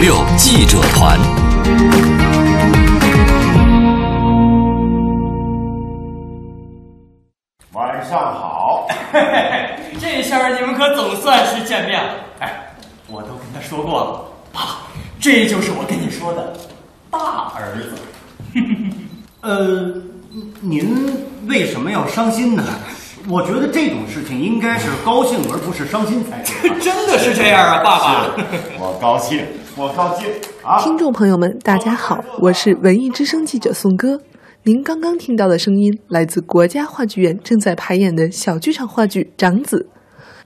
六记者团。晚上好，这下你们可总算是见面了。哎，我都跟他说过了，爸，这就是我跟你说的大儿子。呃，您为什么要伤心呢？我觉得这种事情应该是高兴而不是伤心才对。真的是这样啊，爸爸。我高兴，我高兴啊！听众朋友们，大家好，我是文艺之声记者宋歌。您刚刚听到的声音来自国家话剧院正在排演的小剧场话剧《长子》。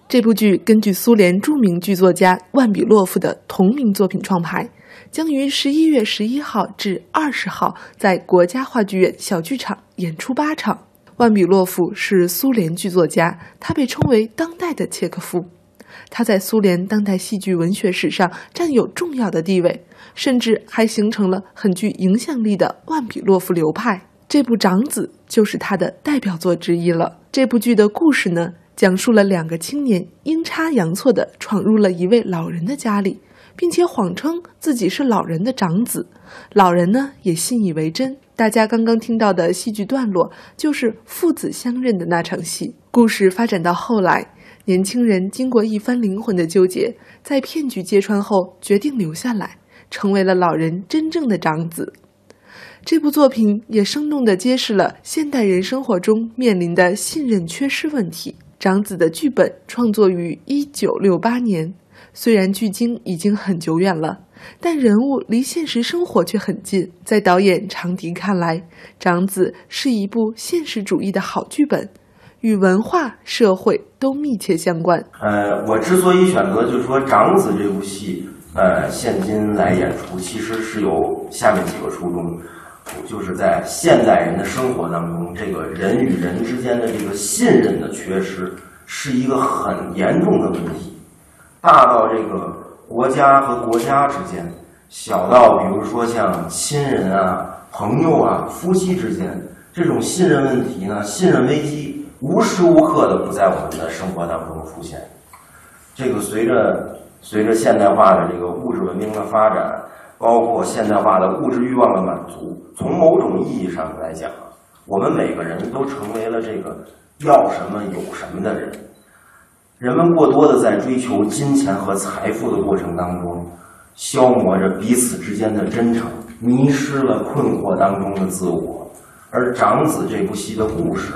这部剧根据苏联著名剧作家万比洛夫的同名作品创排，将于十一月十一号至二十号在国家话剧院小剧场演出八场。万比洛夫是苏联剧作家，他被称为当代的契诃夫。他在苏联当代戏剧文学史上占有重要的地位，甚至还形成了很具影响力的万比洛夫流派。这部《长子》就是他的代表作之一了。这部剧的故事呢，讲述了两个青年阴差阳错地闯入了一位老人的家里，并且谎称自己是老人的长子。老人呢也信以为真。大家刚刚听到的戏剧段落，就是父子相认的那场戏。故事发展到后来，年轻人经过一番灵魂的纠结，在骗局揭穿后，决定留下来，成为了老人真正的长子。这部作品也生动地揭示了现代人生活中面临的信任缺失问题。长子的剧本创作于一九六八年，虽然距今已经很久远了。但人物离现实生活却很近，在导演长笛看来，《长子》是一部现实主义的好剧本，与文化、社会都密切相关。呃，我之所以选择就是说《长子》这部戏，呃，现今来演出，其实是有下面几个初衷，就是在现代人的生活当中，这个人与人之间的这个信任的缺失，是一个很严重的问题，大到这个。国家和国家之间，小到比如说像亲人啊、朋友啊、夫妻之间，这种信任问题呢、信任危机，无时无刻的不在我们的生活当中出现。这个随着随着现代化的这个物质文明的发展，包括现代化的物质欲望的满足，从某种意义上来讲，我们每个人都成为了这个要什么有什么的人。人们过多的在追求金钱和财富的过程当中，消磨着彼此之间的真诚，迷失了困惑当中的自我。而《长子》这部戏的故事，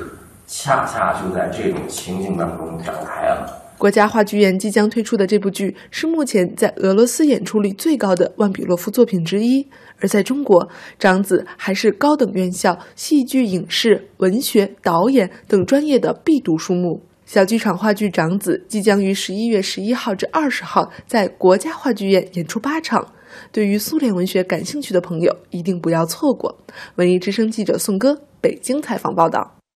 恰恰就在这种情境当中展开了。国家话剧院即将推出的这部剧，是目前在俄罗斯演出率最高的万比洛夫作品之一；而在中国，《长子》还是高等院校戏剧、影视、文学、导演等专业的必读书目。小剧场话剧《长子》即将于十一月十一号至二十号在国家话剧院演出八场，对于苏联文学感兴趣的朋友一定不要错过。文艺之声记者宋歌北京采访报道。